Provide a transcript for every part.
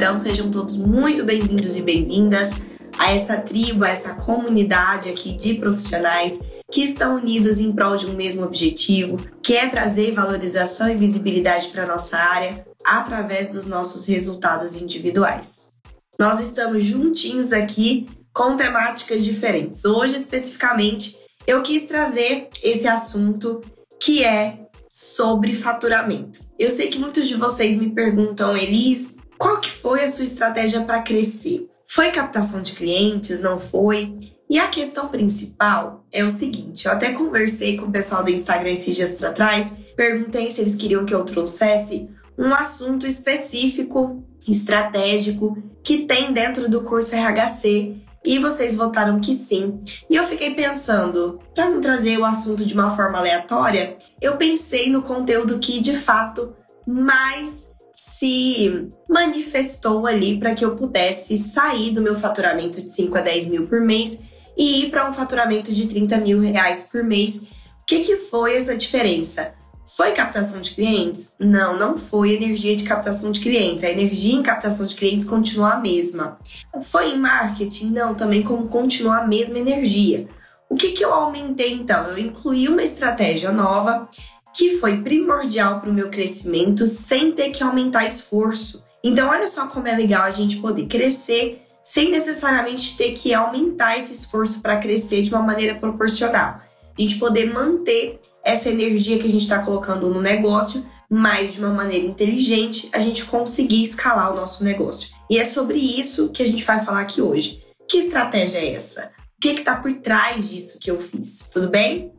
Então sejam todos muito bem-vindos e bem-vindas a essa tribo, a essa comunidade aqui de profissionais que estão unidos em prol de um mesmo objetivo, que é trazer valorização e visibilidade para nossa área através dos nossos resultados individuais. Nós estamos juntinhos aqui com temáticas diferentes. Hoje, especificamente, eu quis trazer esse assunto que é sobre faturamento. Eu sei que muitos de vocês me perguntam, Elis, qual que foi a sua estratégia para crescer? Foi captação de clientes? Não foi? E a questão principal é o seguinte: eu até conversei com o pessoal do Instagram esses dias atrás, perguntei se eles queriam que eu trouxesse um assunto específico, estratégico, que tem dentro do curso RHC. E vocês votaram que sim. E eu fiquei pensando, para não trazer o assunto de uma forma aleatória, eu pensei no conteúdo que de fato mais se manifestou ali para que eu pudesse sair do meu faturamento de 5 a 10 mil por mês e ir para um faturamento de 30 mil reais por mês. O que, que foi essa diferença? Foi captação de clientes? Não, não foi energia de captação de clientes. A energia em captação de clientes continua a mesma. Foi em marketing? Não, também como continua a mesma energia. O que, que eu aumentei então? Eu incluí uma estratégia nova que foi primordial para o meu crescimento sem ter que aumentar esforço. Então, olha só como é legal a gente poder crescer sem necessariamente ter que aumentar esse esforço para crescer de uma maneira proporcional. A gente poder manter essa energia que a gente está colocando no negócio, mas de uma maneira inteligente, a gente conseguir escalar o nosso negócio. E é sobre isso que a gente vai falar aqui hoje. Que estratégia é essa? O que está por trás disso que eu fiz? Tudo bem?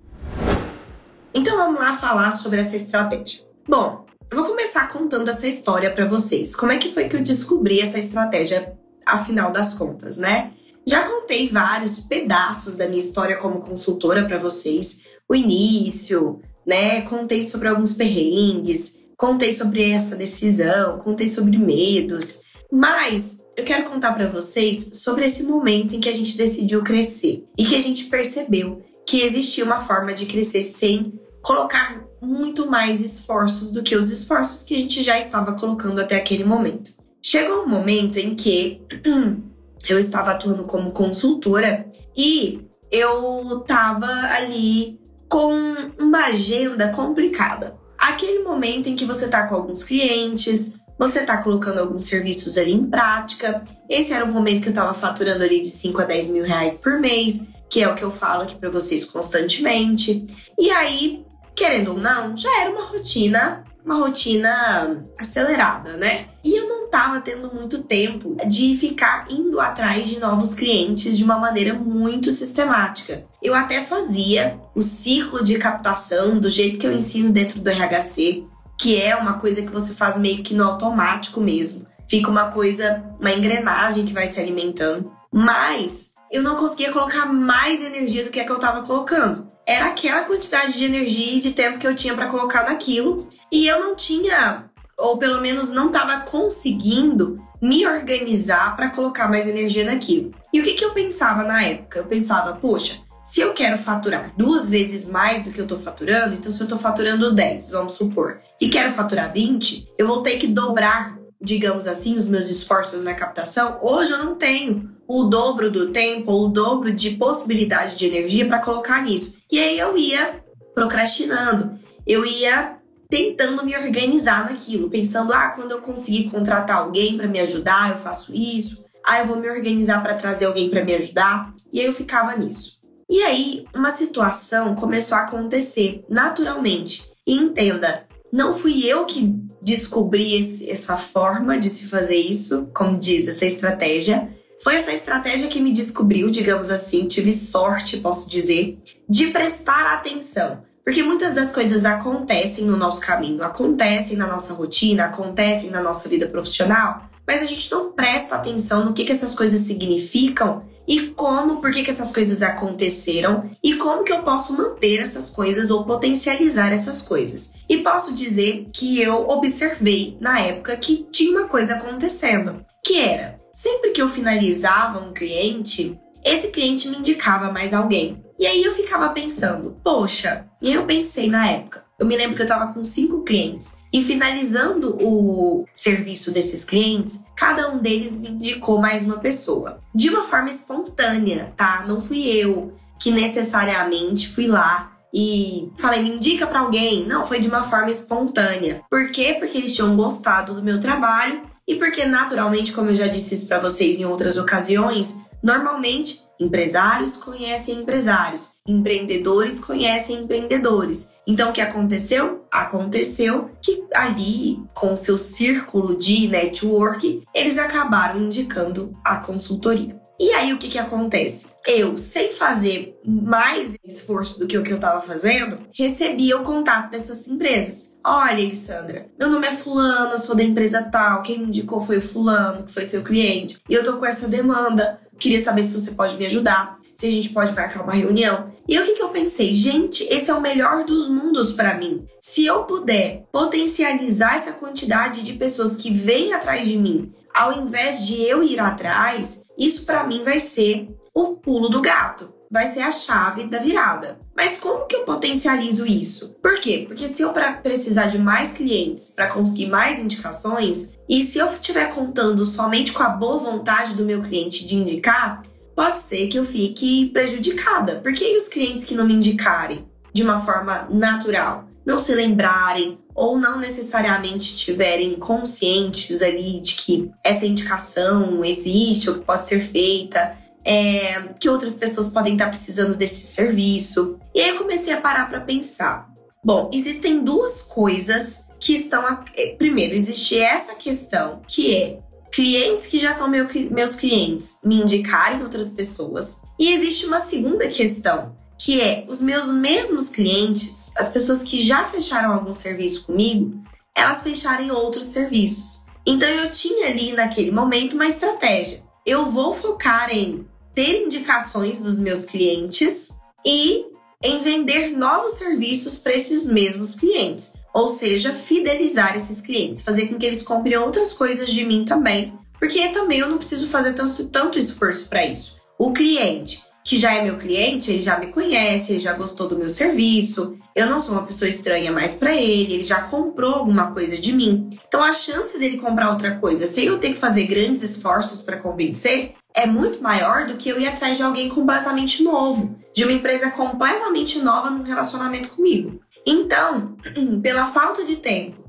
Então vamos lá falar sobre essa estratégia. Bom, eu vou começar contando essa história para vocês. Como é que foi que eu descobri essa estratégia, afinal das contas, né? Já contei vários pedaços da minha história como consultora para vocês, o início, né? Contei sobre alguns perrengues, contei sobre essa decisão, contei sobre medos, mas eu quero contar para vocês sobre esse momento em que a gente decidiu crescer e que a gente percebeu que existia uma forma de crescer sem colocar muito mais esforços do que os esforços que a gente já estava colocando até aquele momento. Chegou um momento em que eu estava atuando como consultora e eu estava ali com uma agenda complicada. Aquele momento em que você está com alguns clientes, você está colocando alguns serviços ali em prática. Esse era o momento que eu estava faturando ali de 5 a 10 mil reais por mês que é o que eu falo aqui para vocês constantemente. E aí, querendo ou não, já era uma rotina, uma rotina acelerada, né? E eu não tava tendo muito tempo de ficar indo atrás de novos clientes de uma maneira muito sistemática. Eu até fazia o ciclo de captação do jeito que eu ensino dentro do RHC, que é uma coisa que você faz meio que no automático mesmo. Fica uma coisa, uma engrenagem que vai se alimentando. Mas eu não conseguia colocar mais energia do que a que eu estava colocando. Era aquela quantidade de energia e de tempo que eu tinha para colocar naquilo, e eu não tinha, ou pelo menos não estava conseguindo me organizar para colocar mais energia naquilo. E o que, que eu pensava na época? Eu pensava, poxa, se eu quero faturar duas vezes mais do que eu tô faturando, então se eu tô faturando 10, vamos supor, e quero faturar 20, eu vou ter que dobrar, digamos assim, os meus esforços na captação. Hoje eu não tenho o dobro do tempo, ou o dobro de possibilidade de energia para colocar nisso. E aí eu ia procrastinando, eu ia tentando me organizar naquilo, pensando: ah, quando eu conseguir contratar alguém para me ajudar, eu faço isso. Ah, eu vou me organizar para trazer alguém para me ajudar. E aí eu ficava nisso. E aí, uma situação começou a acontecer naturalmente. E entenda, não fui eu que descobri esse, essa forma de se fazer isso, como diz essa estratégia. Foi essa estratégia que me descobriu, digamos assim, tive sorte, posso dizer, de prestar atenção. Porque muitas das coisas acontecem no nosso caminho, acontecem na nossa rotina, acontecem na nossa vida profissional, mas a gente não presta atenção no que, que essas coisas significam e como, por que, que essas coisas aconteceram e como que eu posso manter essas coisas ou potencializar essas coisas. E posso dizer que eu observei na época que tinha uma coisa acontecendo, que era sempre que eu finalizava um cliente, esse cliente me indicava mais alguém. E aí eu ficava pensando, poxa, e eu pensei na época, eu me lembro que eu estava com cinco clientes e finalizando o serviço desses clientes, cada um deles me indicou mais uma pessoa. De uma forma espontânea, tá? Não fui eu que necessariamente fui lá e falei, me indica para alguém. Não, foi de uma forma espontânea. Por quê? Porque eles tinham gostado do meu trabalho e porque naturalmente, como eu já disse isso para vocês em outras ocasiões, Normalmente, empresários conhecem empresários, empreendedores conhecem empreendedores. Então, o que aconteceu? Aconteceu que ali, com seu círculo de network, eles acabaram indicando a consultoria. E aí, o que, que acontece? Eu, sem fazer mais esforço do que o que eu estava fazendo, recebia o contato dessas empresas. Olha, Alessandra, meu nome é Fulano, eu sou da empresa tal, quem me indicou foi o Fulano, que foi seu cliente, e eu tô com essa demanda Queria saber se você pode me ajudar, se a gente pode marcar uma reunião. E o que, que eu pensei? Gente, esse é o melhor dos mundos para mim. Se eu puder potencializar essa quantidade de pessoas que vêm atrás de mim, ao invés de eu ir atrás, isso para mim vai ser o pulo do gato vai ser a chave da virada. Mas como que eu potencializo isso? Por quê? Porque se eu precisar de mais clientes para conseguir mais indicações, e se eu estiver contando somente com a boa vontade do meu cliente de indicar, pode ser que eu fique prejudicada. Porque e os clientes que não me indicarem de uma forma natural? Não se lembrarem ou não necessariamente estiverem conscientes ali de que essa indicação existe ou que pode ser feita é, que outras pessoas podem estar precisando desse serviço. E aí eu comecei a parar para pensar. Bom, existem duas coisas que estão. A... É, primeiro, existe essa questão que é clientes que já são meu, meus clientes me indicarem outras pessoas. E existe uma segunda questão, que é os meus mesmos clientes, as pessoas que já fecharam algum serviço comigo, elas fecharem outros serviços. Então eu tinha ali naquele momento uma estratégia. Eu vou focar em ter indicações dos meus clientes e em vender novos serviços para esses mesmos clientes. Ou seja, fidelizar esses clientes, fazer com que eles comprem outras coisas de mim também, porque também eu não preciso fazer tanto, tanto esforço para isso. O cliente que já é meu cliente, ele já me conhece, ele já gostou do meu serviço, eu não sou uma pessoa estranha mais para ele, ele já comprou alguma coisa de mim. Então a chance dele comprar outra coisa sem eu ter que fazer grandes esforços para convencer é muito maior do que eu ir atrás de alguém completamente novo, de uma empresa completamente nova num relacionamento comigo. Então, pela falta de tempo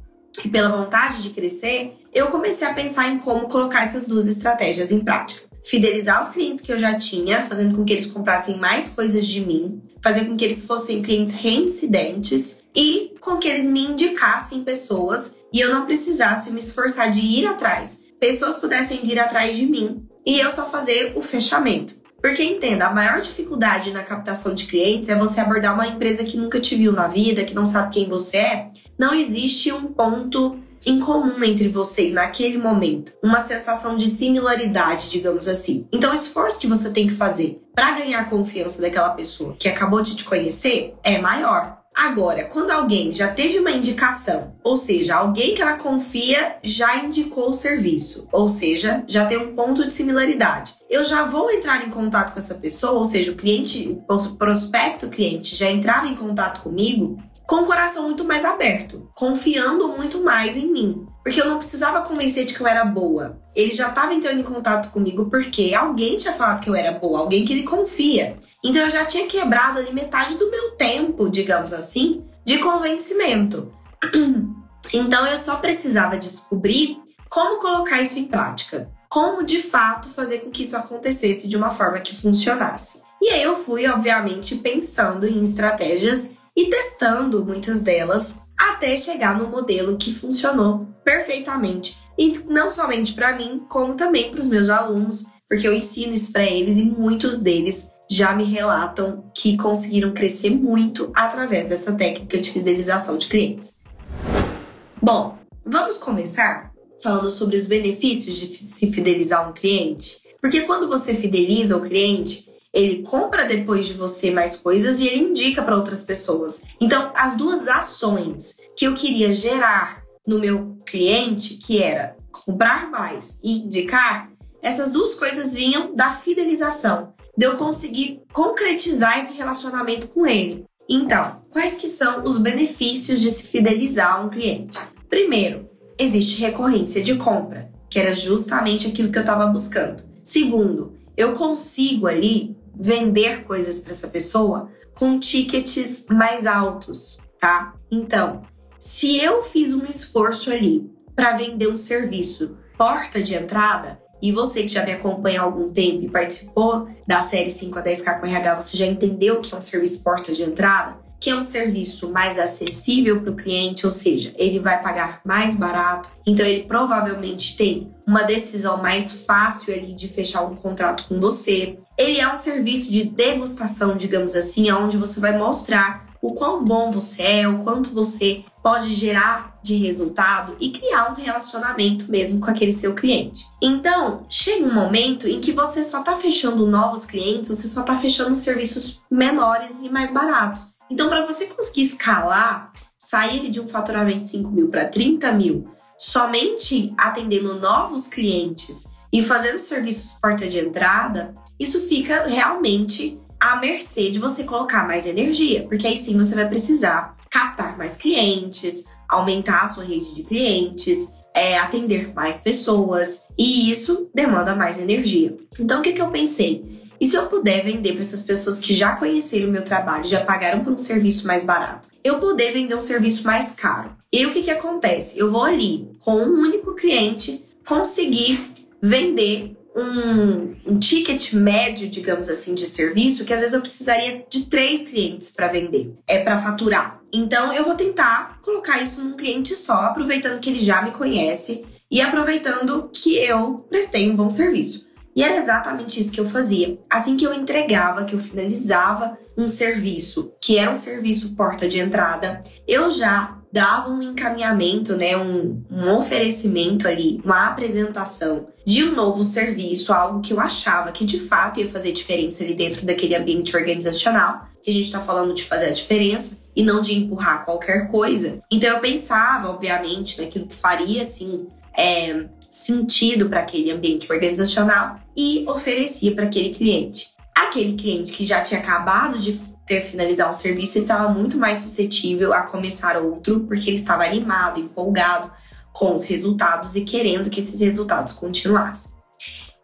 e pela vontade de crescer, eu comecei a pensar em como colocar essas duas estratégias em prática. Fidelizar os clientes que eu já tinha, fazendo com que eles comprassem mais coisas de mim, fazer com que eles fossem clientes reincidentes e com que eles me indicassem pessoas e eu não precisasse me esforçar de ir atrás. Pessoas pudessem vir atrás de mim e eu só fazer o fechamento. Porque entenda, a maior dificuldade na captação de clientes é você abordar uma empresa que nunca te viu na vida, que não sabe quem você é. Não existe um ponto em comum entre vocês naquele momento, uma sensação de similaridade, digamos assim. Então, o esforço que você tem que fazer para ganhar a confiança daquela pessoa que acabou de te conhecer é maior. Agora, quando alguém já teve uma indicação, ou seja, alguém que ela confia já indicou o serviço, ou seja, já tem um ponto de similaridade. Eu já vou entrar em contato com essa pessoa, ou seja, o cliente, o prospecto cliente já entrava em contato comigo com o coração muito mais aberto, confiando muito mais em mim. Porque eu não precisava convencer de que eu era boa. Ele já estava entrando em contato comigo porque alguém tinha falado que eu era boa, alguém que ele confia. Então eu já tinha quebrado ali metade do meu tempo, digamos assim, de convencimento. Então eu só precisava descobrir como colocar isso em prática. Como de fato fazer com que isso acontecesse de uma forma que funcionasse. E aí eu fui, obviamente, pensando em estratégias e testando muitas delas até chegar no modelo que funcionou perfeitamente. E não somente para mim, como também para os meus alunos, porque eu ensino isso para eles e muitos deles já me relatam que conseguiram crescer muito através dessa técnica de fidelização de clientes. Bom, vamos começar falando sobre os benefícios de se fidelizar um cliente? Porque quando você fideliza o cliente, ele compra depois de você mais coisas e ele indica para outras pessoas. Então, as duas ações que eu queria gerar no meu cliente, que era comprar mais e indicar, essas duas coisas vinham da fidelização, de eu conseguir concretizar esse relacionamento com ele. Então, quais que são os benefícios de se fidelizar a um cliente? Primeiro, existe recorrência de compra, que era justamente aquilo que eu estava buscando. Segundo, eu consigo ali vender coisas para essa pessoa com tickets mais altos, tá? Então, se eu fiz um esforço ali para vender um serviço porta de entrada, e você que já me acompanha há algum tempo e participou da série 5 a 10K com RH, você já entendeu que é um serviço porta de entrada? Que é um serviço mais acessível para o cliente, ou seja, ele vai pagar mais barato, então ele provavelmente tem uma decisão mais fácil ali de fechar um contrato com você. Ele é um serviço de degustação, digamos assim, onde você vai mostrar o quão bom você é, o quanto você pode gerar de resultado e criar um relacionamento mesmo com aquele seu cliente. Então, chega um momento em que você só está fechando novos clientes, você só está fechando serviços menores e mais baratos. Então, para você conseguir escalar, sair de um faturamento de 5 mil para 30 mil, somente atendendo novos clientes e fazendo serviços porta de entrada, isso fica realmente à mercê de você colocar mais energia, porque aí sim você vai precisar captar mais clientes, aumentar a sua rede de clientes, é, atender mais pessoas, e isso demanda mais energia. Então, o que, que eu pensei? E se eu puder vender para essas pessoas que já conheceram o meu trabalho, já pagaram por um serviço mais barato, eu poder vender um serviço mais caro? E o que, que acontece? Eu vou ali, com um único cliente, conseguir vender um, um, ticket médio, digamos assim, de serviço, que às vezes eu precisaria de três clientes para vender, é para faturar. Então eu vou tentar colocar isso num cliente só, aproveitando que ele já me conhece e aproveitando que eu prestei um bom serviço. E era exatamente isso que eu fazia. Assim que eu entregava, que eu finalizava um serviço, que era um serviço porta de entrada, eu já dava um encaminhamento, né, um, um oferecimento ali, uma apresentação de um novo serviço, algo que eu achava que de fato ia fazer diferença ali dentro daquele ambiente organizacional, que a gente está falando de fazer a diferença e não de empurrar qualquer coisa. Então eu pensava, obviamente, naquilo que faria assim é, sentido para aquele ambiente organizacional e oferecia para aquele cliente. Aquele cliente que já tinha acabado de ter finalizado um serviço estava muito mais suscetível a começar outro, porque ele estava animado, empolgado com os resultados e querendo que esses resultados continuassem.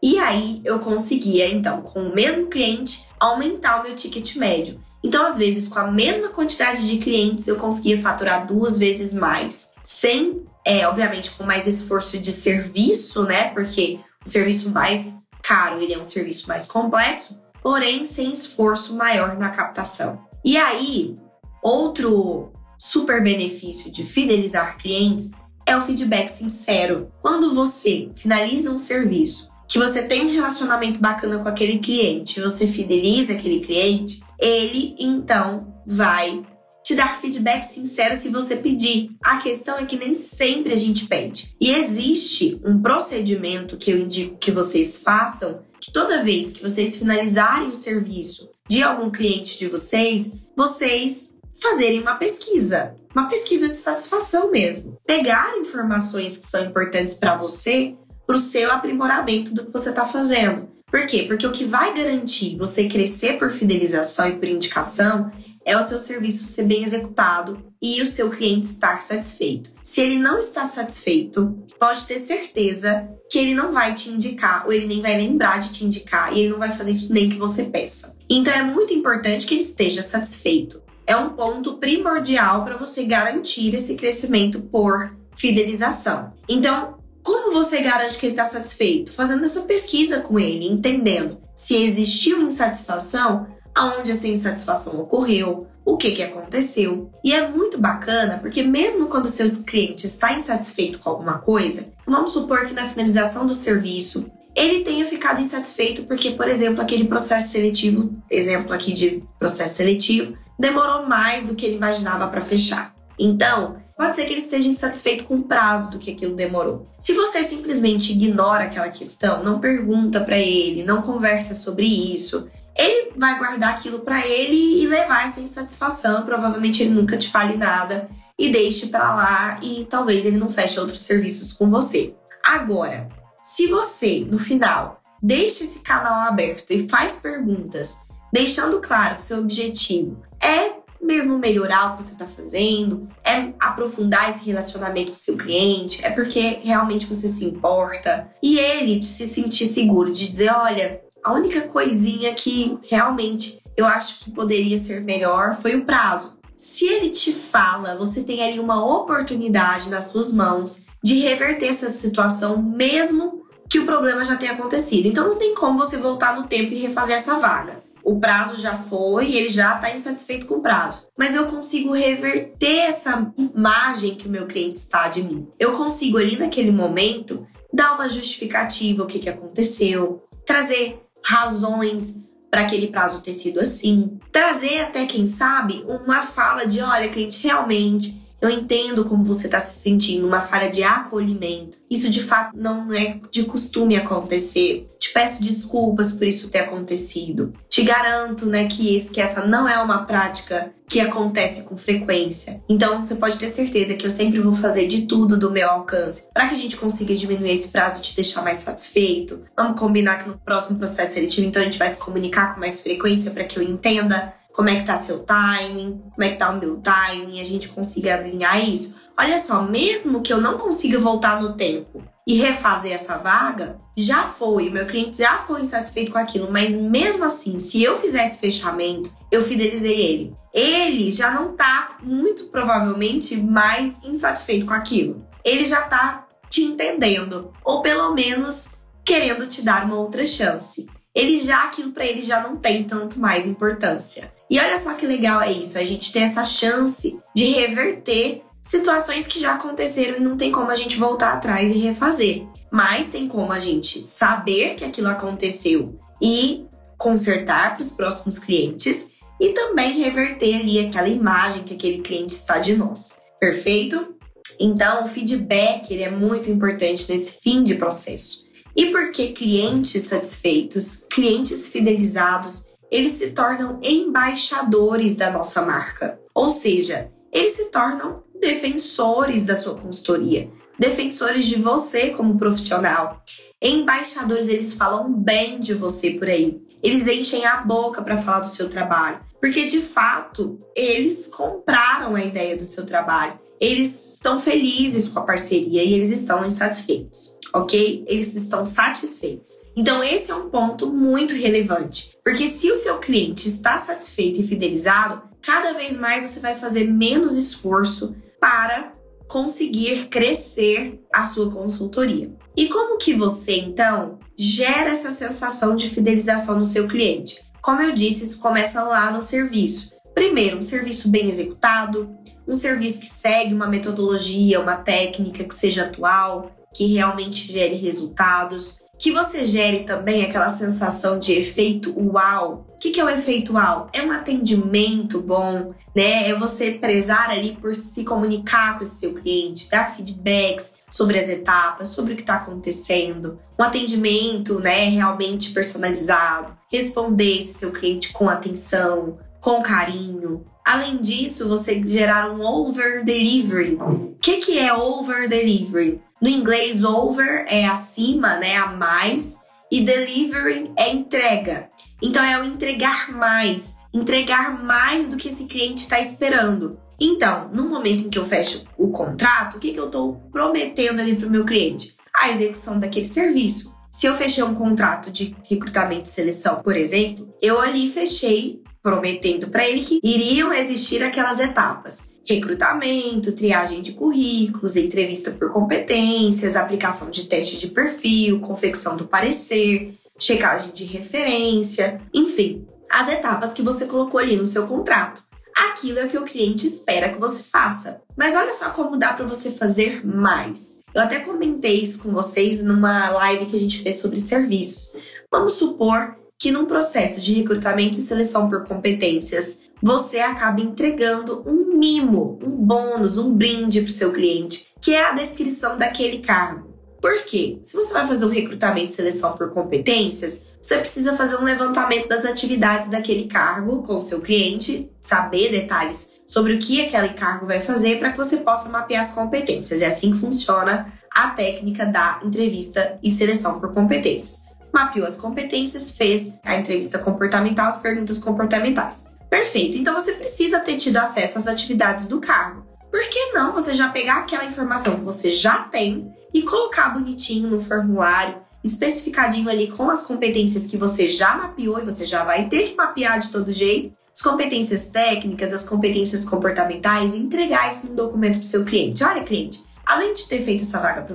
E aí eu conseguia, então, com o mesmo cliente, aumentar o meu ticket médio. Então, às vezes, com a mesma quantidade de clientes, eu conseguia faturar duas vezes mais, sem, é, obviamente, com mais esforço de serviço, né? Porque o serviço mais caro, ele é um serviço mais complexo, porém sem esforço maior na captação. E aí, outro super benefício de fidelizar clientes é o feedback sincero. Quando você finaliza um serviço, que você tem um relacionamento bacana com aquele cliente, você fideliza aquele cliente, ele então vai te dar feedback sincero se você pedir. A questão é que nem sempre a gente pede. E existe um procedimento que eu indico que vocês façam, que toda vez que vocês finalizarem o serviço de algum cliente de vocês, vocês fazerem uma pesquisa, uma pesquisa de satisfação mesmo. Pegar informações que são importantes para você, para o seu aprimoramento do que você está fazendo. Por quê? Porque o que vai garantir você crescer por fidelização e por indicação é o seu serviço ser bem executado e o seu cliente estar satisfeito. Se ele não está satisfeito, pode ter certeza que ele não vai te indicar ou ele nem vai lembrar de te indicar e ele não vai fazer isso nem que você peça. Então é muito importante que ele esteja satisfeito. É um ponto primordial para você garantir esse crescimento por fidelização. Então, como você garante que ele está satisfeito? Fazendo essa pesquisa com ele, entendendo se existiu insatisfação, aonde essa insatisfação ocorreu, o que, que aconteceu. E é muito bacana porque, mesmo quando seus clientes está insatisfeito com alguma coisa, vamos supor que na finalização do serviço ele tenha ficado insatisfeito porque, por exemplo, aquele processo seletivo, exemplo aqui de processo seletivo, demorou mais do que ele imaginava para fechar. Então, pode ser que ele esteja insatisfeito com o prazo do que aquilo demorou. Se você simplesmente ignora aquela questão, não pergunta para ele, não conversa sobre isso, ele vai guardar aquilo para ele e levar essa insatisfação. Provavelmente ele nunca te fale nada e deixe para lá e talvez ele não feche outros serviços com você. Agora, se você no final deixa esse canal aberto e faz perguntas, deixando claro que seu objetivo é mesmo melhorar o que você está fazendo, é aprofundar esse relacionamento com seu cliente, é porque realmente você se importa e ele se sentir seguro de dizer, olha, a única coisinha que realmente eu acho que poderia ser melhor foi o prazo. Se ele te fala, você tem ali uma oportunidade nas suas mãos de reverter essa situação, mesmo que o problema já tenha acontecido. Então não tem como você voltar no tempo e refazer essa vaga o prazo já foi ele já está insatisfeito com o prazo. Mas eu consigo reverter essa imagem que o meu cliente está de mim. Eu consigo ali naquele momento dar uma justificativa, o que, que aconteceu, trazer razões para aquele prazo ter sido assim, trazer até quem sabe uma fala de, olha, cliente, realmente eu entendo como você está se sentindo, uma falha de acolhimento. Isso de fato não é de costume acontecer. Te peço desculpas por isso ter acontecido. Te garanto, né, que, esse, que essa não é uma prática que acontece com frequência. Então você pode ter certeza que eu sempre vou fazer de tudo do meu alcance para que a gente consiga diminuir esse prazo e te deixar mais satisfeito. Vamos combinar que no próximo processo seletivo, então a gente vai se comunicar com mais frequência para que eu entenda como é que tá seu timing, como é que tá o meu timing, a gente consiga alinhar isso. Olha só, mesmo que eu não consiga voltar no tempo e refazer essa vaga, já foi, meu cliente já foi insatisfeito com aquilo, mas mesmo assim, se eu fizesse fechamento, eu fidelizei ele. Ele já não tá muito provavelmente mais insatisfeito com aquilo. Ele já tá te entendendo, ou pelo menos querendo te dar uma outra chance. Ele já aquilo para ele já não tem tanto mais importância. E olha só que legal é isso, a gente ter essa chance de reverter situações que já aconteceram e não tem como a gente voltar atrás e refazer. Mas tem como a gente saber que aquilo aconteceu e consertar para os próximos clientes e também reverter ali aquela imagem que aquele cliente está de nós. Perfeito? Então, o feedback ele é muito importante nesse fim de processo. E porque clientes satisfeitos, clientes fidelizados, eles se tornam embaixadores da nossa marca. Ou seja, eles se tornam defensores da sua consultoria, defensores de você como profissional. Embaixadores, eles falam bem de você por aí. Eles enchem a boca para falar do seu trabalho, porque de fato, eles compraram a ideia do seu trabalho. Eles estão felizes com a parceria e eles estão insatisfeitos ok? Eles estão satisfeitos. Então, esse é um ponto muito relevante, porque se o seu cliente está satisfeito e fidelizado, cada vez mais você vai fazer menos esforço para conseguir crescer a sua consultoria. E como que você então gera essa sensação de fidelização no seu cliente? Como eu disse, isso começa lá no serviço. Primeiro, um serviço bem executado, um serviço que segue uma metodologia, uma técnica que seja atual, que realmente gere resultados, que você gere também aquela sensação de efeito uau. O que, que é o efeito uau? É um atendimento bom, né? É você prezar ali por se comunicar com esse seu cliente, dar feedbacks sobre as etapas, sobre o que está acontecendo, um atendimento, né, realmente personalizado, responder esse seu cliente com atenção, com carinho. Além disso, você gerar um over delivery. O que, que é over delivery? No inglês, over é acima, né? A mais. E delivery é entrega. Então é o entregar mais. Entregar mais do que esse cliente está esperando. Então, no momento em que eu fecho o contrato, o que, que eu estou prometendo ali para o meu cliente? A execução daquele serviço. Se eu fechei um contrato de recrutamento e seleção, por exemplo, eu ali fechei prometendo para ele que iriam existir aquelas etapas recrutamento, triagem de currículos, entrevista por competências, aplicação de teste de perfil, confecção do parecer, checagem de referência, enfim, as etapas que você colocou ali no seu contrato. Aquilo é o que o cliente espera que você faça. Mas olha só como dá para você fazer mais. Eu até comentei isso com vocês numa live que a gente fez sobre serviços. Vamos supor que num processo de recrutamento e seleção por competências, você acaba entregando um mimo, um bônus, um brinde para o seu cliente, que é a descrição daquele cargo. Por quê? Se você vai fazer um recrutamento e seleção por competências, você precisa fazer um levantamento das atividades daquele cargo com o seu cliente, saber detalhes sobre o que aquele cargo vai fazer para que você possa mapear as competências. É assim que funciona a técnica da entrevista e seleção por competências. Mapeou as competências, fez a entrevista comportamental, as perguntas comportamentais. Perfeito, então você precisa ter tido acesso às atividades do cargo. Por que não você já pegar aquela informação que você já tem e colocar bonitinho no formulário, especificadinho ali com as competências que você já mapeou e você já vai ter que mapear de todo jeito, as competências técnicas, as competências comportamentais e entregar isso num documento para o seu cliente. Olha, cliente, além de ter feito essa vaga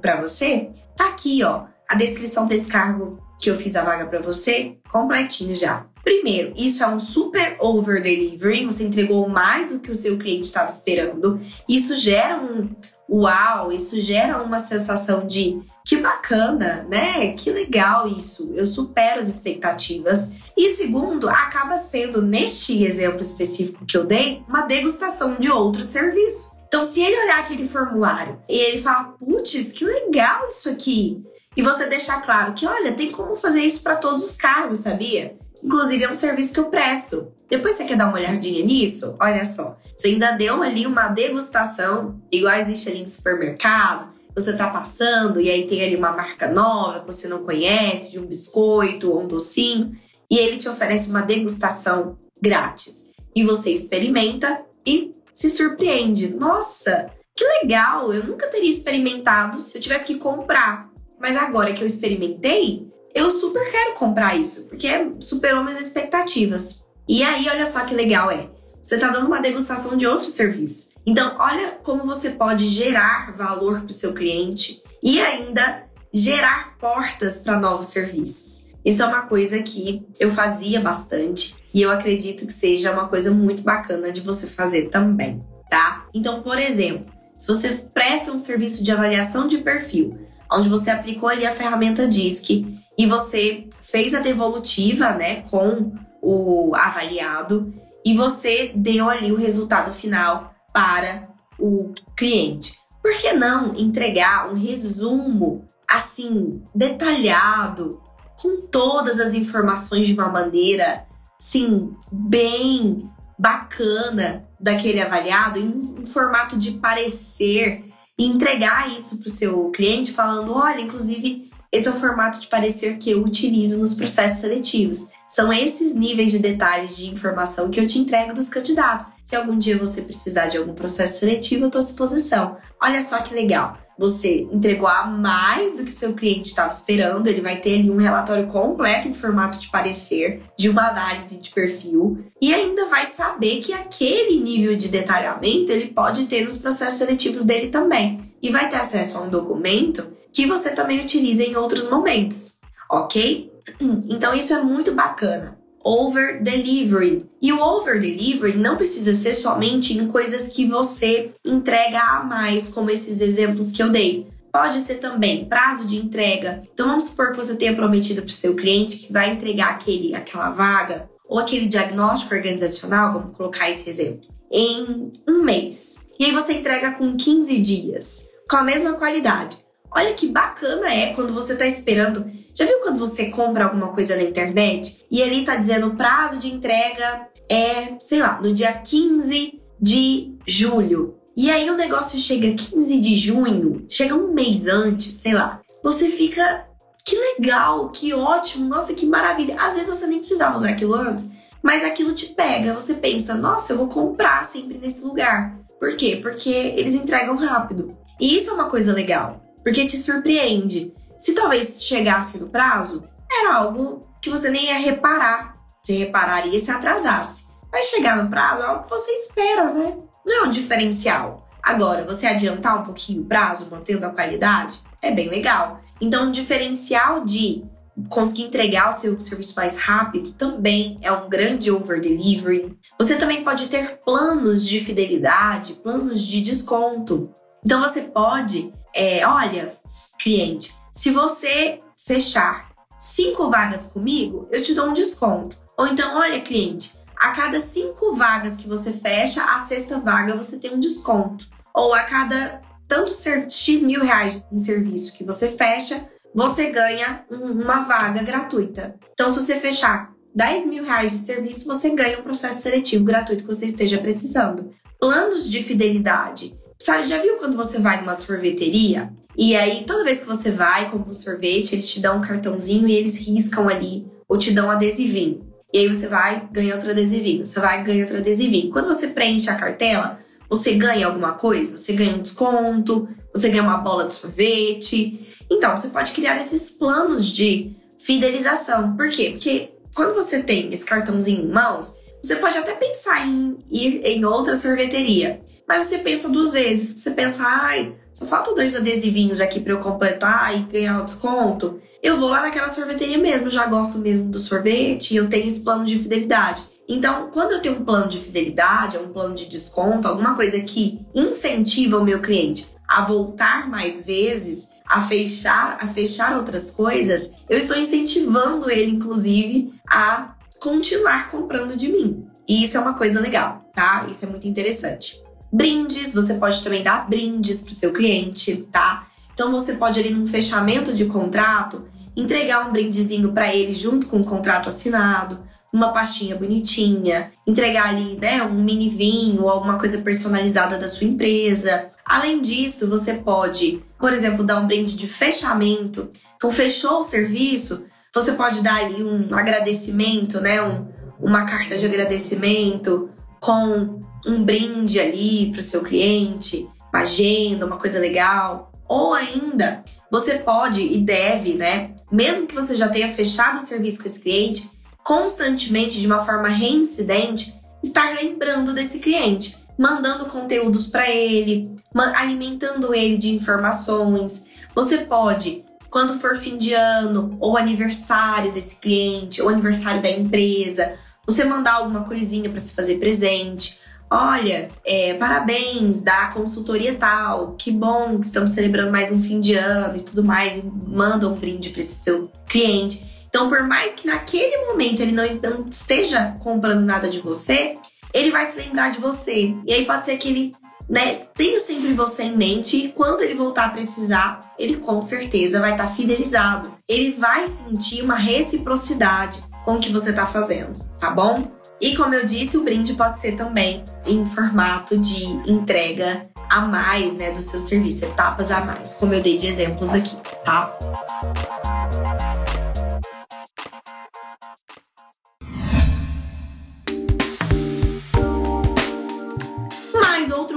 para você, tá aqui, ó, a descrição desse cargo que eu fiz a vaga para você, completinho já. Primeiro, isso é um super over delivery, você entregou mais do que o seu cliente estava esperando. Isso gera um uau, isso gera uma sensação de que bacana, né? Que legal isso. Eu supero as expectativas. E segundo, acaba sendo, neste exemplo específico que eu dei, uma degustação de outro serviço. Então, se ele olhar aquele formulário e ele falar, putz, que legal isso aqui. E você deixar claro que, olha, tem como fazer isso para todos os cargos, sabia? Inclusive, é um serviço que eu presto. Depois você quer dar uma olhadinha nisso? Olha só. Você ainda deu ali uma degustação, igual existe ali no supermercado você tá passando e aí tem ali uma marca nova que você não conhece, de um biscoito ou um docinho, e ele te oferece uma degustação grátis. E você experimenta e se surpreende. Nossa, que legal! Eu nunca teria experimentado se eu tivesse que comprar. Mas agora que eu experimentei, eu super quero comprar isso, porque superou minhas expectativas. E aí, olha só que legal é. Você está dando uma degustação de outro serviço. Então, olha como você pode gerar valor para o seu cliente e ainda gerar portas para novos serviços. Isso é uma coisa que eu fazia bastante e eu acredito que seja uma coisa muito bacana de você fazer também, tá? Então, por exemplo, se você presta um serviço de avaliação de perfil, onde você aplicou ali a ferramenta DISC e você fez a devolutiva, né, com o avaliado e você deu ali o resultado final para o cliente. Por que não entregar um resumo assim detalhado com todas as informações de uma maneira sim bem bacana daquele avaliado em um formato de parecer e entregar isso para o seu cliente falando, olha, inclusive esse é o formato de parecer que eu utilizo nos processos seletivos. São esses níveis de detalhes de informação que eu te entrego dos candidatos. Se algum dia você precisar de algum processo seletivo, eu estou à disposição. Olha só que legal. Você entregou a mais do que o seu cliente estava esperando. Ele vai ter ali um relatório completo em formato de parecer, de uma análise de perfil, e ainda vai saber que aquele nível de detalhamento ele pode ter nos processos seletivos dele também. E vai ter acesso a um documento que você também utiliza em outros momentos, ok? Então isso é muito bacana. Over delivery. E o over delivery não precisa ser somente em coisas que você entrega a mais, como esses exemplos que eu dei. Pode ser também prazo de entrega. Então vamos supor que você tenha prometido para o seu cliente que vai entregar aquele, aquela vaga ou aquele diagnóstico organizacional, vamos colocar esse exemplo, em um mês. E aí você entrega com 15 dias, com a mesma qualidade. Olha que bacana é quando você está esperando. Já viu quando você compra alguma coisa na internet e ali tá dizendo o prazo de entrega é, sei lá, no dia 15 de julho. E aí o negócio chega 15 de junho, chega um mês antes, sei lá. Você fica que legal, que ótimo, nossa, que maravilha. Às vezes você nem precisava usar aquilo antes, mas aquilo te pega. Você pensa, nossa, eu vou comprar sempre nesse lugar. Por quê? Porque eles entregam rápido. E isso é uma coisa legal porque te surpreende. Se talvez chegasse no prazo, era algo que você nem ia reparar. Você repararia se atrasasse. Vai chegar no prazo, é algo que você espera, né? Não é um diferencial. Agora, você adiantar um pouquinho o prazo, mantendo a qualidade, é bem legal. Então, um diferencial de conseguir entregar o seu serviço mais rápido também é um grande over delivery. Você também pode ter planos de fidelidade, planos de desconto. Então, você pode é, olha, cliente, se você fechar cinco vagas comigo, eu te dou um desconto. Ou então, olha, cliente, a cada cinco vagas que você fecha, a sexta vaga você tem um desconto. Ou a cada tanto X mil reais em serviço que você fecha, você ganha uma vaga gratuita. Então, se você fechar 10 mil reais de serviço, você ganha um processo seletivo gratuito que você esteja precisando. Planos de fidelidade. Sabe, já viu quando você vai numa sorveteria? E aí, toda vez que você vai, compra um sorvete, eles te dão um cartãozinho e eles riscam ali, ou te dão um adesivinho. E aí você vai, ganha outro adesivinho. Você vai, ganha outro adesivinho. Quando você preenche a cartela, você ganha alguma coisa? Você ganha um desconto, você ganha uma bola de sorvete. Então, você pode criar esses planos de fidelização. Por quê? Porque quando você tem esse cartãozinho em mãos, você pode até pensar em ir em outra sorveteria. Mas você pensa duas vezes. Você pensa, ai, só faltam dois adesivinhos aqui para eu completar e ganhar o desconto. Eu vou lá naquela sorveteria mesmo, já gosto mesmo do sorvete e eu tenho esse plano de fidelidade. Então, quando eu tenho um plano de fidelidade, um plano de desconto, alguma coisa que incentiva o meu cliente a voltar mais vezes, a fechar, a fechar outras coisas, eu estou incentivando ele, inclusive, a continuar comprando de mim. E isso é uma coisa legal, tá? Isso é muito interessante. Brindes, você pode também dar brindes para o seu cliente, tá? Então você pode ali num fechamento de contrato entregar um brindezinho para ele junto com o contrato assinado, uma pastinha bonitinha, entregar ali, né, um mini vinho ou alguma coisa personalizada da sua empresa. Além disso, você pode, por exemplo, dar um brinde de fechamento. Então fechou o serviço, você pode dar ali um agradecimento, né, um, uma carta de agradecimento com um brinde ali para o seu cliente, uma agenda, uma coisa legal. Ou ainda, você pode e deve, né? Mesmo que você já tenha fechado o serviço com esse cliente, constantemente, de uma forma reincidente, estar lembrando desse cliente, mandando conteúdos para ele, alimentando ele de informações. Você pode, quando for fim de ano ou aniversário desse cliente, ou aniversário da empresa, você mandar alguma coisinha para se fazer presente Olha, é, parabéns da consultoria tal, que bom que estamos celebrando mais um fim de ano e tudo mais, e manda um brinde para esse seu cliente. Então, por mais que naquele momento ele não, não esteja comprando nada de você, ele vai se lembrar de você. E aí pode ser que ele né, tenha sempre você em mente e quando ele voltar a precisar, ele com certeza vai estar tá fidelizado. Ele vai sentir uma reciprocidade com o que você está fazendo, tá bom? E como eu disse, o brinde pode ser também em formato de entrega a mais, né, do seu serviço, etapas a mais, como eu dei de exemplos aqui, tá?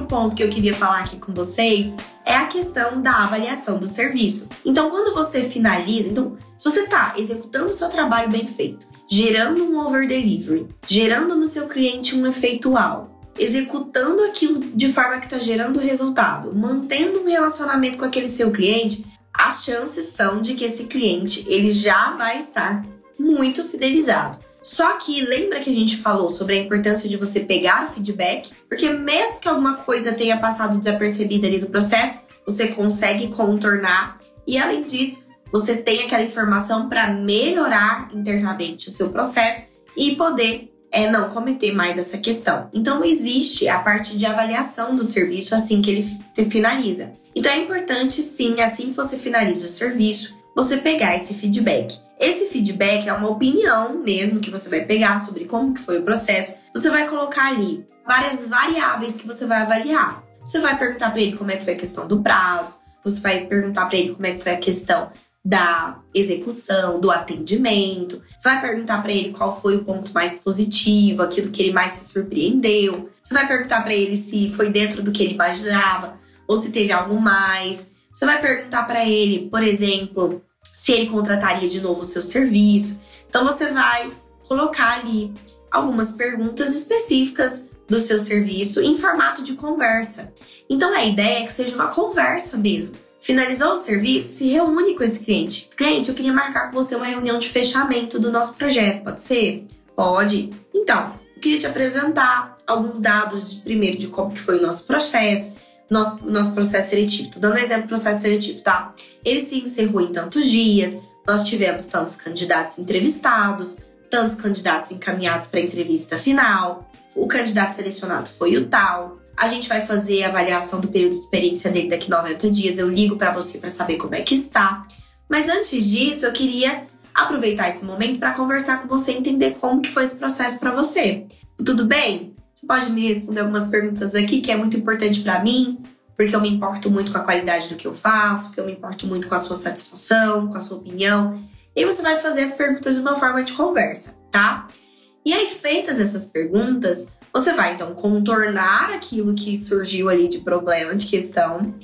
Outro ponto que eu queria falar aqui com vocês é a questão da avaliação do serviço. Então, quando você finaliza, então, se você está executando o seu trabalho bem feito, gerando um over delivery, gerando no seu cliente um efeito wow, executando aquilo de forma que está gerando resultado, mantendo um relacionamento com aquele seu cliente, as chances são de que esse cliente ele já vai estar muito fidelizado. Só que lembra que a gente falou sobre a importância de você pegar o feedback, porque mesmo que alguma coisa tenha passado desapercebida ali do processo, você consegue contornar e além disso, você tem aquela informação para melhorar internamente o seu processo e poder é, não cometer mais essa questão. Então, existe a parte de avaliação do serviço assim que ele finaliza. Então, é importante, sim, assim que você finaliza o serviço, você pegar esse feedback. Esse feedback é uma opinião mesmo que você vai pegar sobre como que foi o processo. Você vai colocar ali várias variáveis que você vai avaliar. Você vai perguntar para ele como é que foi a questão do prazo, você vai perguntar para ele como é que foi a questão da execução, do atendimento. Você vai perguntar para ele qual foi o ponto mais positivo, aquilo que ele mais se surpreendeu. Você vai perguntar para ele se foi dentro do que ele imaginava ou se teve algo mais. Você vai perguntar para ele, por exemplo, se ele contrataria de novo o seu serviço. Então você vai colocar ali algumas perguntas específicas do seu serviço em formato de conversa. Então a ideia é que seja uma conversa mesmo. Finalizou o serviço, se reúne com esse cliente. Cliente, eu queria marcar com você uma reunião de fechamento do nosso projeto, pode ser? Pode. Então, eu queria te apresentar alguns dados, de, primeiro, de como que foi o nosso processo, nosso, nosso processo seletivo. Tô dando um exemplo do processo seletivo, tá? Ele se encerrou em tantos dias, nós tivemos tantos candidatos entrevistados, tantos candidatos encaminhados para a entrevista final, o candidato selecionado foi o tal. A gente vai fazer a avaliação do período de experiência dele daqui 90 dias. Eu ligo para você para saber como é que está. Mas antes disso, eu queria aproveitar esse momento para conversar com você, entender como que foi esse processo para você. Tudo bem? Você pode me responder algumas perguntas aqui que é muito importante para mim, porque eu me importo muito com a qualidade do que eu faço, porque eu me importo muito com a sua satisfação, com a sua opinião. E você vai fazer as perguntas de uma forma de conversa, tá? E aí, feitas essas perguntas, você vai então contornar aquilo que surgiu ali de problema, de questão.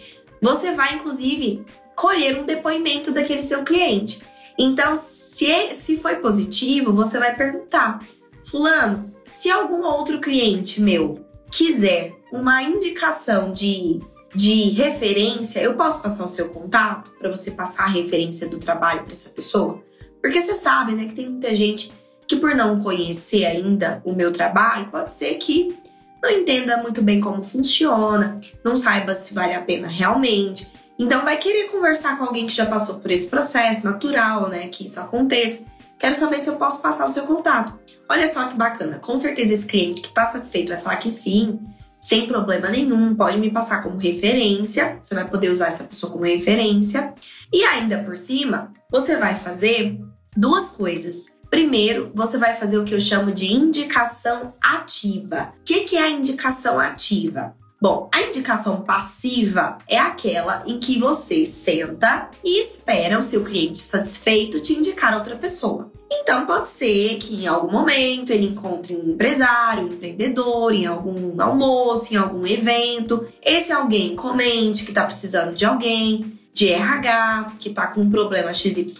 Você vai, inclusive, colher um depoimento daquele seu cliente. Então, se, se foi positivo, você vai perguntar: Fulano, se algum outro cliente meu quiser uma indicação de, de referência, eu posso passar o seu contato para você passar a referência do trabalho para essa pessoa? Porque você sabe, né, que tem muita gente que por não conhecer ainda o meu trabalho, pode ser que não entenda muito bem como funciona, não saiba se vale a pena realmente. Então vai querer conversar com alguém que já passou por esse processo natural, né, que isso aconteça. Quero saber se eu posso passar o seu contato. Olha só que bacana. Com certeza esse cliente que está satisfeito vai falar que sim, sem problema nenhum, pode me passar como referência. Você vai poder usar essa pessoa como referência. E ainda por cima, você vai fazer duas coisas. Primeiro, você vai fazer o que eu chamo de indicação ativa. O que é a indicação ativa? Bom, a indicação passiva é aquela em que você senta e espera o seu cliente satisfeito te indicar outra pessoa. Então pode ser que em algum momento ele encontre um empresário, um empreendedor, em algum almoço, em algum evento. Esse alguém comente que está precisando de alguém, de RH, que está com um problema XYZ.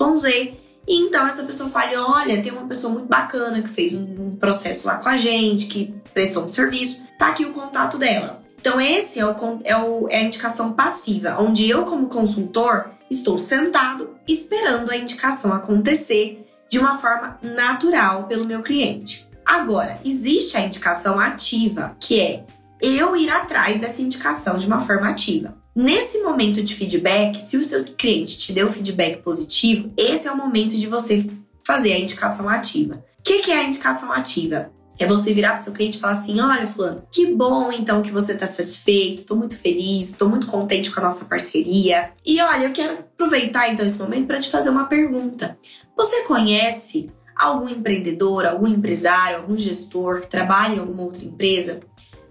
E então essa pessoa fale: olha, tem uma pessoa muito bacana que fez um processo lá com a gente, que prestou um serviço, tá aqui o contato dela. Então, esse é, o, é, o, é a indicação passiva, onde eu, como consultor, estou sentado esperando a indicação acontecer de uma forma natural pelo meu cliente. Agora, existe a indicação ativa, que é eu ir atrás dessa indicação de uma forma ativa. Nesse momento de feedback, se o seu cliente te deu feedback positivo, esse é o momento de você fazer a indicação ativa. O que é a indicação ativa? É você virar para seu cliente e falar assim: olha, Fulano, que bom então que você está satisfeito, estou muito feliz, estou muito contente com a nossa parceria. E olha, eu quero aproveitar então esse momento para te fazer uma pergunta. Você conhece algum empreendedor, algum empresário, algum gestor que trabalha em alguma outra empresa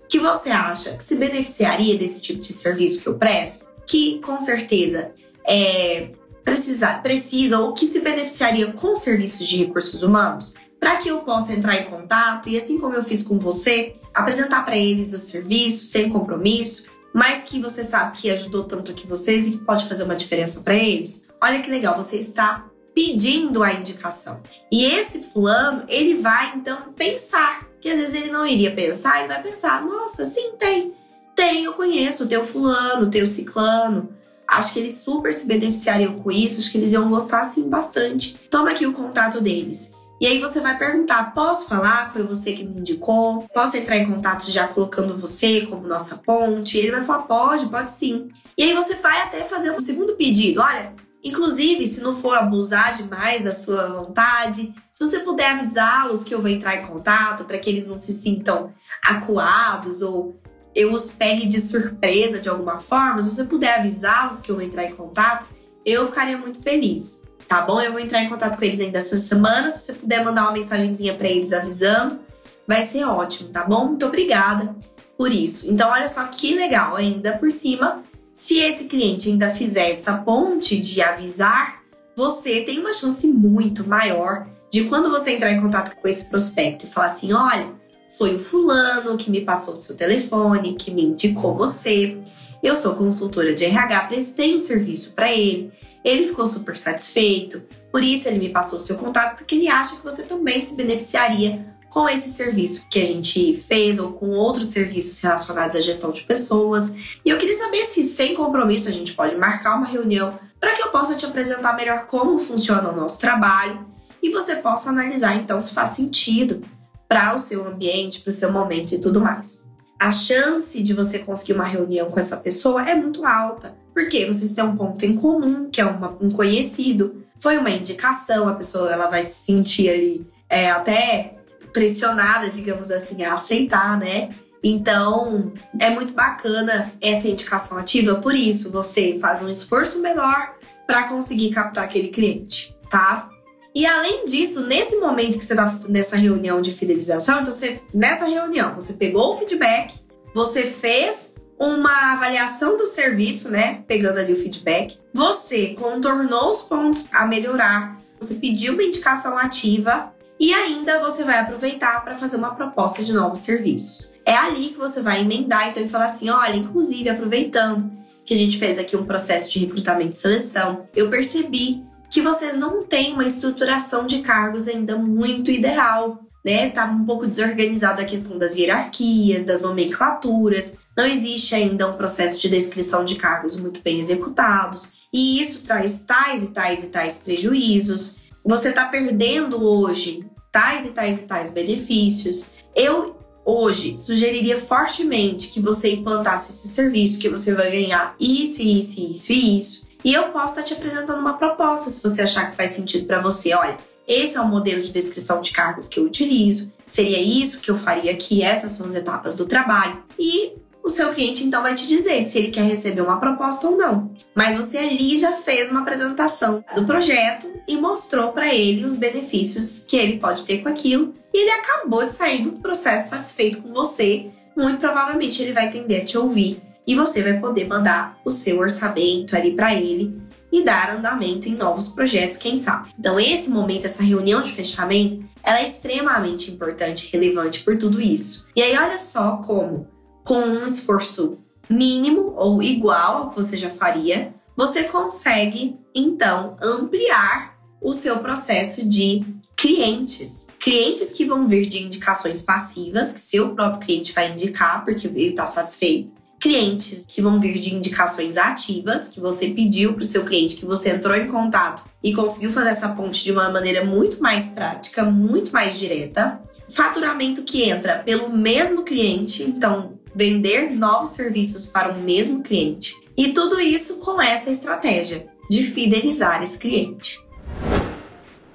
que você acha que se beneficiaria desse tipo de serviço que eu presto? Que com certeza é, precisa, precisa ou que se beneficiaria com serviços de recursos humanos? Para que eu possa entrar em contato e, assim como eu fiz com você, apresentar para eles o serviço sem compromisso, mas que você sabe que ajudou tanto aqui vocês e que pode fazer uma diferença para eles. Olha que legal, você está pedindo a indicação. E esse fulano, ele vai então pensar, que às vezes ele não iria pensar, ele vai pensar: nossa, sim, tem. Tem, eu conheço, o fulano, tem o ciclano. Acho que eles super se beneficiariam com isso, acho que eles iam gostar sim bastante. Toma aqui o contato deles. E aí você vai perguntar: posso falar? Foi você que me indicou? Posso entrar em contato já colocando você como nossa ponte? Ele vai falar: pode, pode sim. E aí você vai até fazer um segundo pedido: olha. Inclusive, se não for abusar demais da sua vontade, se você puder avisá-los que eu vou entrar em contato para que eles não se sintam acuados ou eu os pegue de surpresa de alguma forma, se você puder avisá-los que eu vou entrar em contato, eu ficaria muito feliz tá bom? Eu vou entrar em contato com eles ainda essa semana. Se você puder mandar uma mensagenzinha para eles avisando, vai ser ótimo, tá bom? Muito obrigada por isso. Então, olha só que legal, ainda por cima, se esse cliente ainda fizer essa ponte de avisar, você tem uma chance muito maior de quando você entrar em contato com esse prospecto e falar assim: olha, foi o fulano que me passou o seu telefone, que me indicou você. Eu sou consultora de RH, prestei um serviço para ele. Ele ficou super satisfeito, por isso ele me passou o seu contato, porque ele acha que você também se beneficiaria com esse serviço que a gente fez ou com outros serviços relacionados à gestão de pessoas. E eu queria saber se, sem compromisso, a gente pode marcar uma reunião para que eu possa te apresentar melhor como funciona o nosso trabalho e você possa analisar então se faz sentido para o seu ambiente, para o seu momento e tudo mais. A chance de você conseguir uma reunião com essa pessoa é muito alta, Porque vocês têm um ponto em comum, que é uma, um conhecido. Foi uma indicação, a pessoa ela vai se sentir ali é, até pressionada, digamos assim, a aceitar, né? Então, é muito bacana essa indicação ativa, por isso você faz um esforço menor para conseguir captar aquele cliente, tá? E além disso, nesse momento que você está nessa reunião de fidelização, então você, nessa reunião, você pegou o feedback, você fez uma avaliação do serviço, né? Pegando ali o feedback, você contornou os pontos a melhorar, você pediu uma indicação ativa e ainda você vai aproveitar para fazer uma proposta de novos serviços. É ali que você vai emendar então e falar assim: olha, inclusive aproveitando que a gente fez aqui um processo de recrutamento e seleção, eu percebi que vocês não têm uma estruturação de cargos ainda muito ideal. Né, tá um pouco desorganizado a questão das hierarquias, das nomenclaturas. Não existe ainda um processo de descrição de cargos muito bem executados, e isso traz tais e tais e tais prejuízos. Você está perdendo hoje tais e tais e tais benefícios. Eu hoje sugeriria fortemente que você implantasse esse serviço, que você vai ganhar isso, isso, isso e isso. E eu posso estar te apresentando uma proposta se você achar que faz sentido para você. Olha, esse é o modelo de descrição de cargos que eu utilizo. Seria isso que eu faria aqui, essas são as etapas do trabalho. E o seu cliente então vai te dizer se ele quer receber uma proposta ou não. Mas você ali já fez uma apresentação do projeto e mostrou para ele os benefícios que ele pode ter com aquilo e ele acabou de sair do processo satisfeito com você. Muito provavelmente ele vai tender a te ouvir e você vai poder mandar o seu orçamento ali para ele e dar andamento em novos projetos, quem sabe. Então esse momento, essa reunião de fechamento, ela é extremamente importante e relevante por tudo isso. E aí olha só como com um esforço mínimo ou igual ao que você já faria, você consegue então ampliar o seu processo de clientes. Clientes que vão vir de indicações passivas, que seu próprio cliente vai indicar porque ele está satisfeito. Clientes que vão vir de indicações ativas, que você pediu para o seu cliente, que você entrou em contato e conseguiu fazer essa ponte de uma maneira muito mais prática, muito mais direta. Faturamento que entra pelo mesmo cliente, então vender novos serviços para o mesmo cliente. E tudo isso com essa estratégia de fidelizar esse cliente.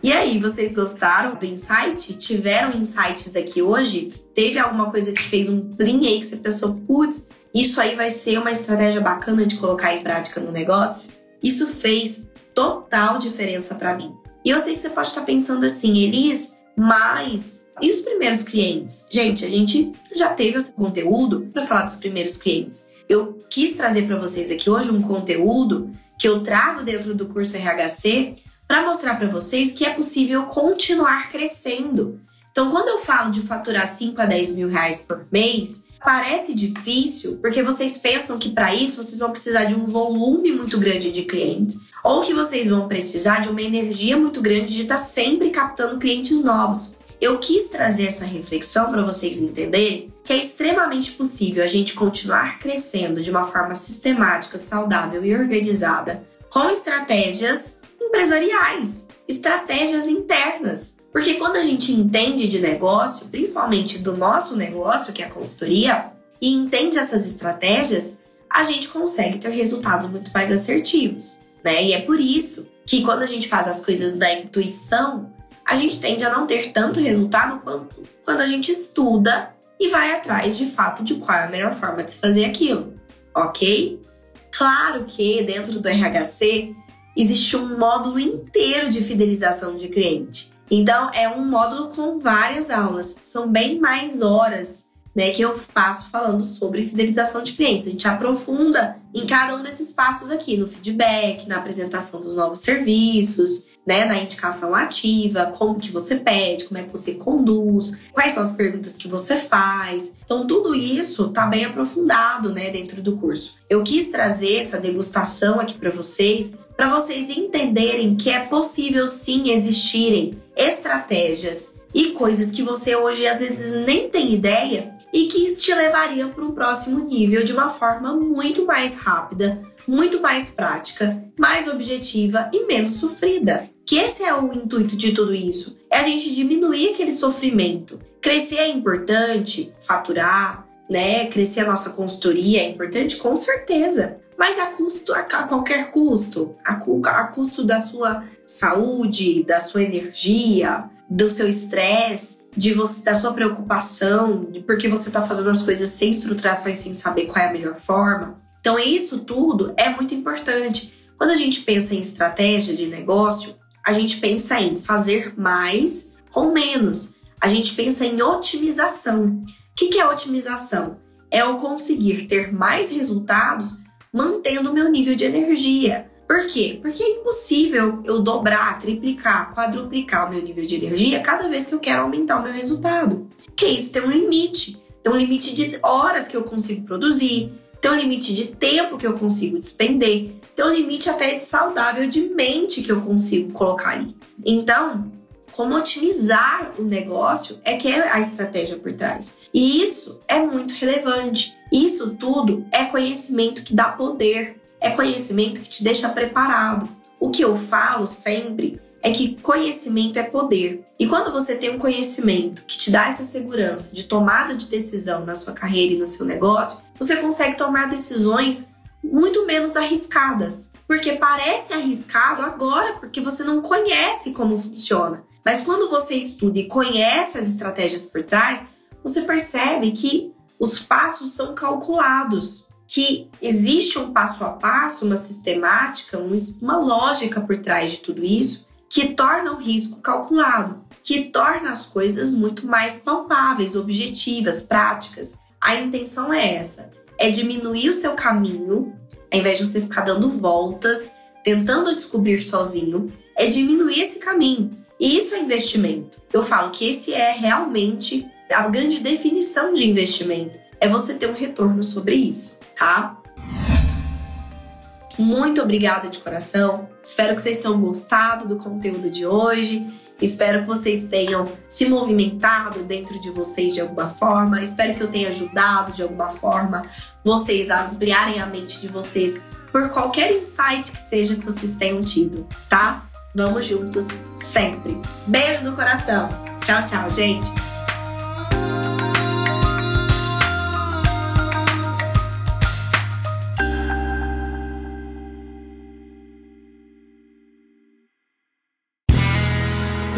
E aí, vocês gostaram do insight? Tiveram insights aqui hoje? Teve alguma coisa que fez um plim aí que você pensou, putz, isso aí vai ser uma estratégia bacana de colocar em prática no negócio? Isso fez total diferença para mim. E eu sei que você pode estar pensando assim, Elis, mas e os primeiros clientes? Gente, a gente já teve conteúdo para falar dos primeiros clientes. Eu quis trazer para vocês aqui hoje um conteúdo que eu trago dentro do curso RHC para mostrar para vocês que é possível continuar crescendo. Então, quando eu falo de faturar 5 a 10 mil reais por mês, parece difícil porque vocês pensam que para isso vocês vão precisar de um volume muito grande de clientes ou que vocês vão precisar de uma energia muito grande de estar tá sempre captando clientes novos. Eu quis trazer essa reflexão para vocês entenderem que é extremamente possível a gente continuar crescendo de uma forma sistemática, saudável e organizada com estratégias empresariais, estratégias internas. Porque quando a gente entende de negócio, principalmente do nosso negócio, que é a consultoria, e entende essas estratégias, a gente consegue ter resultados muito mais assertivos, né? E é por isso que quando a gente faz as coisas da intuição, a gente tende a não ter tanto resultado quanto quando a gente estuda e vai atrás de fato de qual é a melhor forma de se fazer aquilo, ok? Claro que dentro do RHC existe um módulo inteiro de fidelização de cliente. Então é um módulo com várias aulas, são bem mais horas né, que eu passo falando sobre fidelização de clientes. A gente aprofunda em cada um desses passos aqui, no feedback, na apresentação dos novos serviços, né, na indicação ativa, como que você pede, como é que você conduz, quais são as perguntas que você faz. Então tudo isso tá bem aprofundado, né, dentro do curso. Eu quis trazer essa degustação aqui para vocês, para vocês entenderem que é possível sim existirem estratégias e coisas que você hoje às vezes nem tem ideia e que te levariam para um próximo nível de uma forma muito mais rápida, muito mais prática, mais objetiva e menos sofrida. Que esse é o intuito de tudo isso, é a gente diminuir aquele sofrimento. Crescer é importante, faturar, né? Crescer a nossa consultoria é importante, com certeza. mas a custo, a qualquer custo, a, a custo da sua saúde, da sua energia, do seu estresse, de você, da sua preocupação, de porque você está fazendo as coisas sem estruturação e sem saber qual é a melhor forma. Então, isso tudo é muito importante. Quando a gente pensa em estratégia de negócio, a gente pensa em fazer mais com menos. A gente pensa em otimização. O que é otimização? É eu conseguir ter mais resultados mantendo o meu nível de energia. Por quê? Porque é impossível eu dobrar, triplicar, quadruplicar o meu nível de energia cada vez que eu quero aumentar o meu resultado. Porque isso tem um limite. Tem um limite de horas que eu consigo produzir, tem um limite de tempo que eu consigo despender, tem um limite até saudável de mente que eu consigo colocar ali. Então, como otimizar o negócio é que é a estratégia por trás. E isso é muito relevante. Isso tudo é conhecimento que dá poder, é conhecimento que te deixa preparado. O que eu falo sempre é que conhecimento é poder. E quando você tem um conhecimento que te dá essa segurança de tomada de decisão na sua carreira e no seu negócio, você consegue tomar decisões muito menos arriscadas. Porque parece arriscado agora, porque você não conhece como funciona. Mas quando você estuda e conhece as estratégias por trás, você percebe que os passos são calculados, que existe um passo a passo, uma sistemática, uma lógica por trás de tudo isso que torna o risco calculado, que torna as coisas muito mais palpáveis, objetivas, práticas. A intenção é essa: é diminuir o seu caminho, ao invés de você ficar dando voltas, tentando descobrir sozinho, é diminuir esse caminho e isso é investimento. Eu falo que esse é realmente a grande definição de investimento. É você ter um retorno sobre isso, tá? Muito obrigada de coração. Espero que vocês tenham gostado do conteúdo de hoje. Espero que vocês tenham se movimentado dentro de vocês de alguma forma. Espero que eu tenha ajudado de alguma forma vocês a ampliarem a mente de vocês por qualquer insight que seja que vocês tenham tido, tá? Vamos juntos sempre. Beijo no coração. Tchau, tchau, gente.